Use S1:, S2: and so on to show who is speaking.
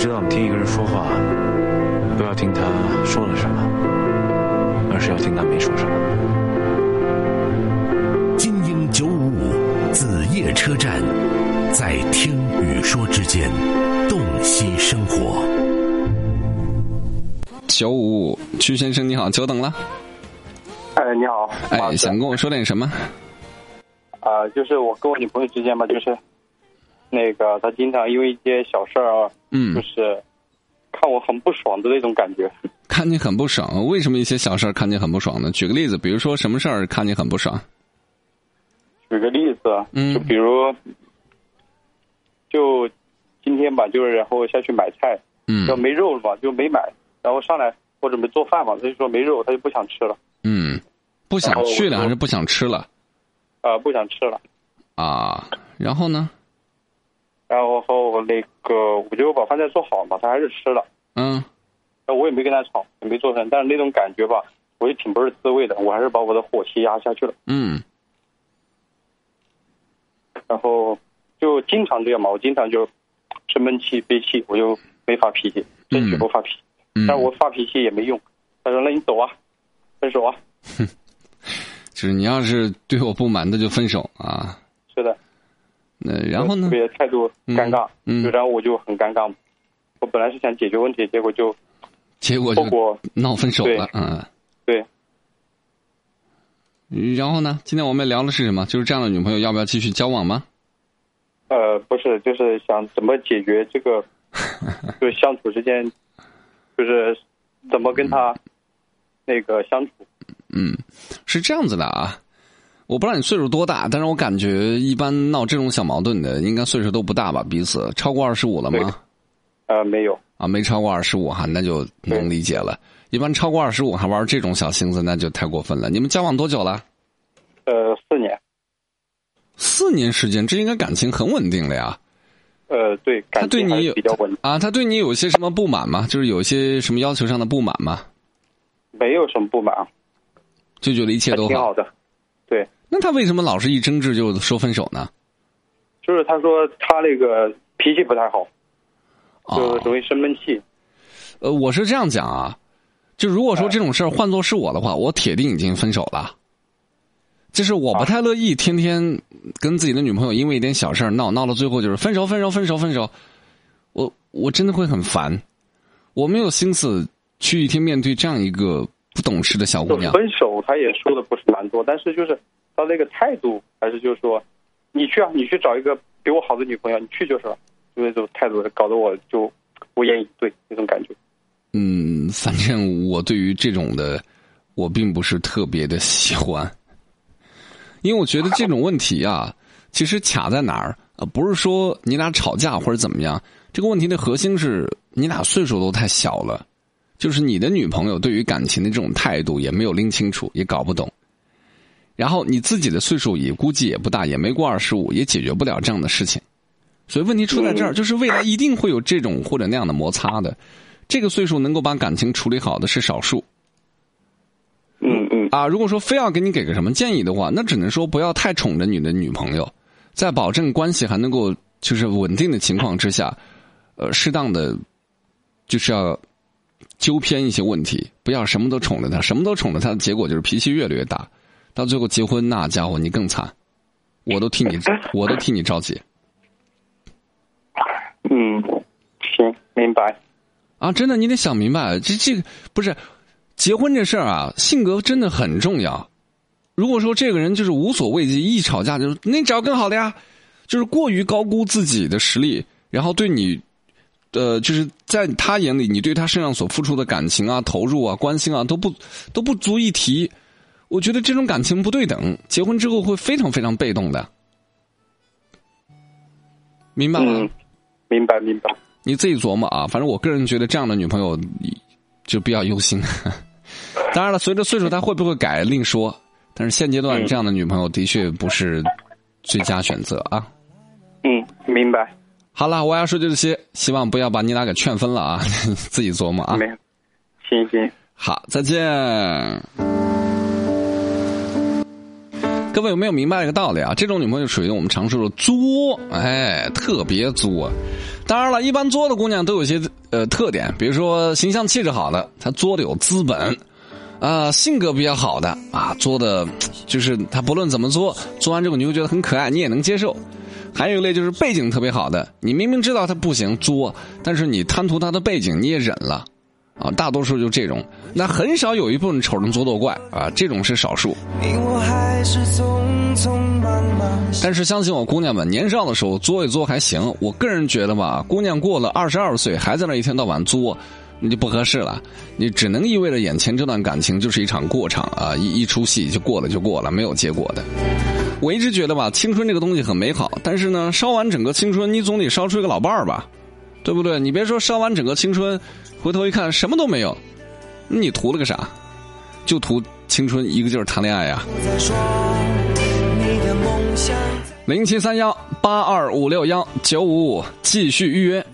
S1: 知道，听一个人说话，不要听他说了什么，而是要听他没说什么。
S2: 精英九五五子夜车站，在听与说之间，洞悉生活。
S3: 九五五，曲先生你好，久等了。
S4: 哎，你好。
S3: 哎，想跟我说点什么？
S4: 啊、就是我跟我女朋友之间吧，就是那个他经常因为一些小事儿啊，
S3: 嗯
S4: 就是看我很不爽的那种感觉。
S3: 看你很不爽，为什么一些小事儿看你很不爽呢？举个例子，比如说什么事儿看你很不爽？
S4: 举个例子，啊
S3: 嗯
S4: 就比如，就今天吧，就是然后下去买菜，
S3: 嗯
S4: 要没肉了嘛，就没买，然后上来我准备做饭嘛，他就说没肉，他就不想吃了，
S3: 嗯，不想去了还是不想吃了
S4: 啊、不想吃了。
S3: 啊？然后呢？
S4: 然后后那个我就把饭菜做好嘛，他还是吃了，
S3: 嗯
S4: 那我也没跟他吵，也没做声，但是那种感觉吧，我也挺不是滋味的，我还是把我的火气压下去了。
S3: 嗯
S4: 然后就经常这样嘛，我经常就生闷气、憋气，我就没发脾气，争取不发脾气。
S3: 嗯，
S4: 但是我发脾气也没用，他说：“那你走啊，分手啊。
S3: 哼 就是你要是对我不满，那就分手啊。”
S4: 是的，
S3: 那然后呢
S4: 特？别态度尴尬，
S3: 嗯
S4: 然后我就很尴尬。我本来是想解决问题，结果就
S3: 结果就闹分手了，嗯。
S4: 对
S3: 然后呢？今天我们聊的是什么？就是这样的女朋友要不要继续交往吗？
S4: 呃不是，就是想怎么解决这个，就是相处之间，就是怎么跟他那个相处。
S3: 嗯，是这样子的啊。我不知道你岁数多大，但是我感觉一般闹这种小矛盾的，应该岁数都不大吧？彼此超过二十五了
S4: 对
S3: 吗？
S4: 呃，没有，
S3: 啊，没超过二十五哈，那就能理解了。一般超过二十五还玩这种小心思，那就太过分了。你们交往多久了？
S4: 呃，四年。
S3: 四年时间，这应该感情很稳定了呀。
S4: 呃，对，
S3: 他对你有
S4: 比较稳，
S3: 啊，他对你有些什么不满吗？就是有些什么要求上的不满吗？
S4: 没有什么不满，
S3: 就觉得一切都好。
S4: 挺好的。对，
S3: 那他为什么老是一争执就说分手呢？
S4: 就是他说他那个脾气不太好，
S3: 啊，
S4: 就容易生闷气。
S3: 呃，我是这样讲啊，就如果说这种事儿换做是我的话，我铁定已经分手了。就是我不太乐意天天跟自己的女朋友因为一点小事儿闹，闹到最后就是分手、分手、分手、分手。我我真的会很烦，我没有心思去一天面对这样一个不懂事的小姑娘。
S4: 分手，他也说的不是蛮多，但是就是他那个态度，还是就是说，你去啊，你去找一个比我好的女朋友，你去就是了，就那种态度，搞得我就无言以对那种感觉。
S3: 嗯，反正我对于这种的，我并不是特别的喜欢，因为我觉得这种问题啊，其实卡在哪儿？呃，不是说你俩吵架或者怎么样，这个问题的核心是你俩岁数都太小了，就是你的女朋友对于感情的这种态度也没有拎清楚，也搞不懂。然后你自己的岁数也估计也不大，也没过二十五，也解决不了这样的事情。所以问题出在这儿，就是未来一定会有这种或者那样的摩擦的。这个岁数能够把感情处理好的是少数
S4: 嗯嗯
S3: 啊。如果说非要给你给个什么建议的话，那只能说不要太宠着你的女朋友，在保证关系还能够就是稳定的情况之下，呃，适当的就是要纠偏一些问题，不要什么都宠着她，什么都宠着她的结果就是脾气越来越大，到最后结婚那家伙你更惨，我都替你我都替你着急
S4: 嗯，行，明白。
S3: 啊！真的，你得想明白，这这个不是结婚这事儿啊，性格真的很重要。如果说这个人就是无所畏惧，一吵架就那你找更好的呀，就是过于高估自己的实力，然后对你，呃，就是在他眼里，你对他身上所付出的感情啊、投入啊、关心啊，都不都不足以提。我觉得这种感情不对等，结婚之后会非常非常被动的，明白吗？
S4: 嗯，明白明白。
S3: 你自己琢磨啊，反正我个人觉得这样的女朋友就比较忧心。当然了，随着岁数，她会不会改另说。但是现阶段
S4: 嗯
S3: 这样的女朋友的确不是最佳选择啊。
S4: 嗯，明白。
S3: 好了，我要说就这些，希望不要把你俩给劝分了啊，自己琢磨啊。
S4: 没，行行。
S3: 好，再见。各位有没有明白一个道理啊？这种女朋友属于我们常说的作，哎，特别作。当然了，一般作的姑娘都有些呃特点，比如说形象气质好的，她作的有资本。啊，性格比较好的啊，作的，就是他不论怎么作，作完之后你会觉得很可爱，你也能接受。还有一类就是背景特别好的，你明明知道他不行作，但是你贪图他的背景，你也忍了。啊，大多数就这种，那很少有一部分丑人作作怪啊，这种是少数。但是相信我，姑娘们年少的时候作一作还行。我个人觉得吧，姑娘过了二十二岁还在那一天到晚作。你就不合适了，你只能意味着眼前这段感情就是一场过场啊，一一出戏就过了就过了，没有结果的。我一直觉得吧，青春这个东西很美好，但是呢，烧完整个青春，你总得烧出一个老伴儿吧，对不对？你别说烧完整个青春，回头一看什么都没有，你图了个啥？就图青春一个劲儿谈恋爱呀。零七三幺八二五六幺九五五，继续预约。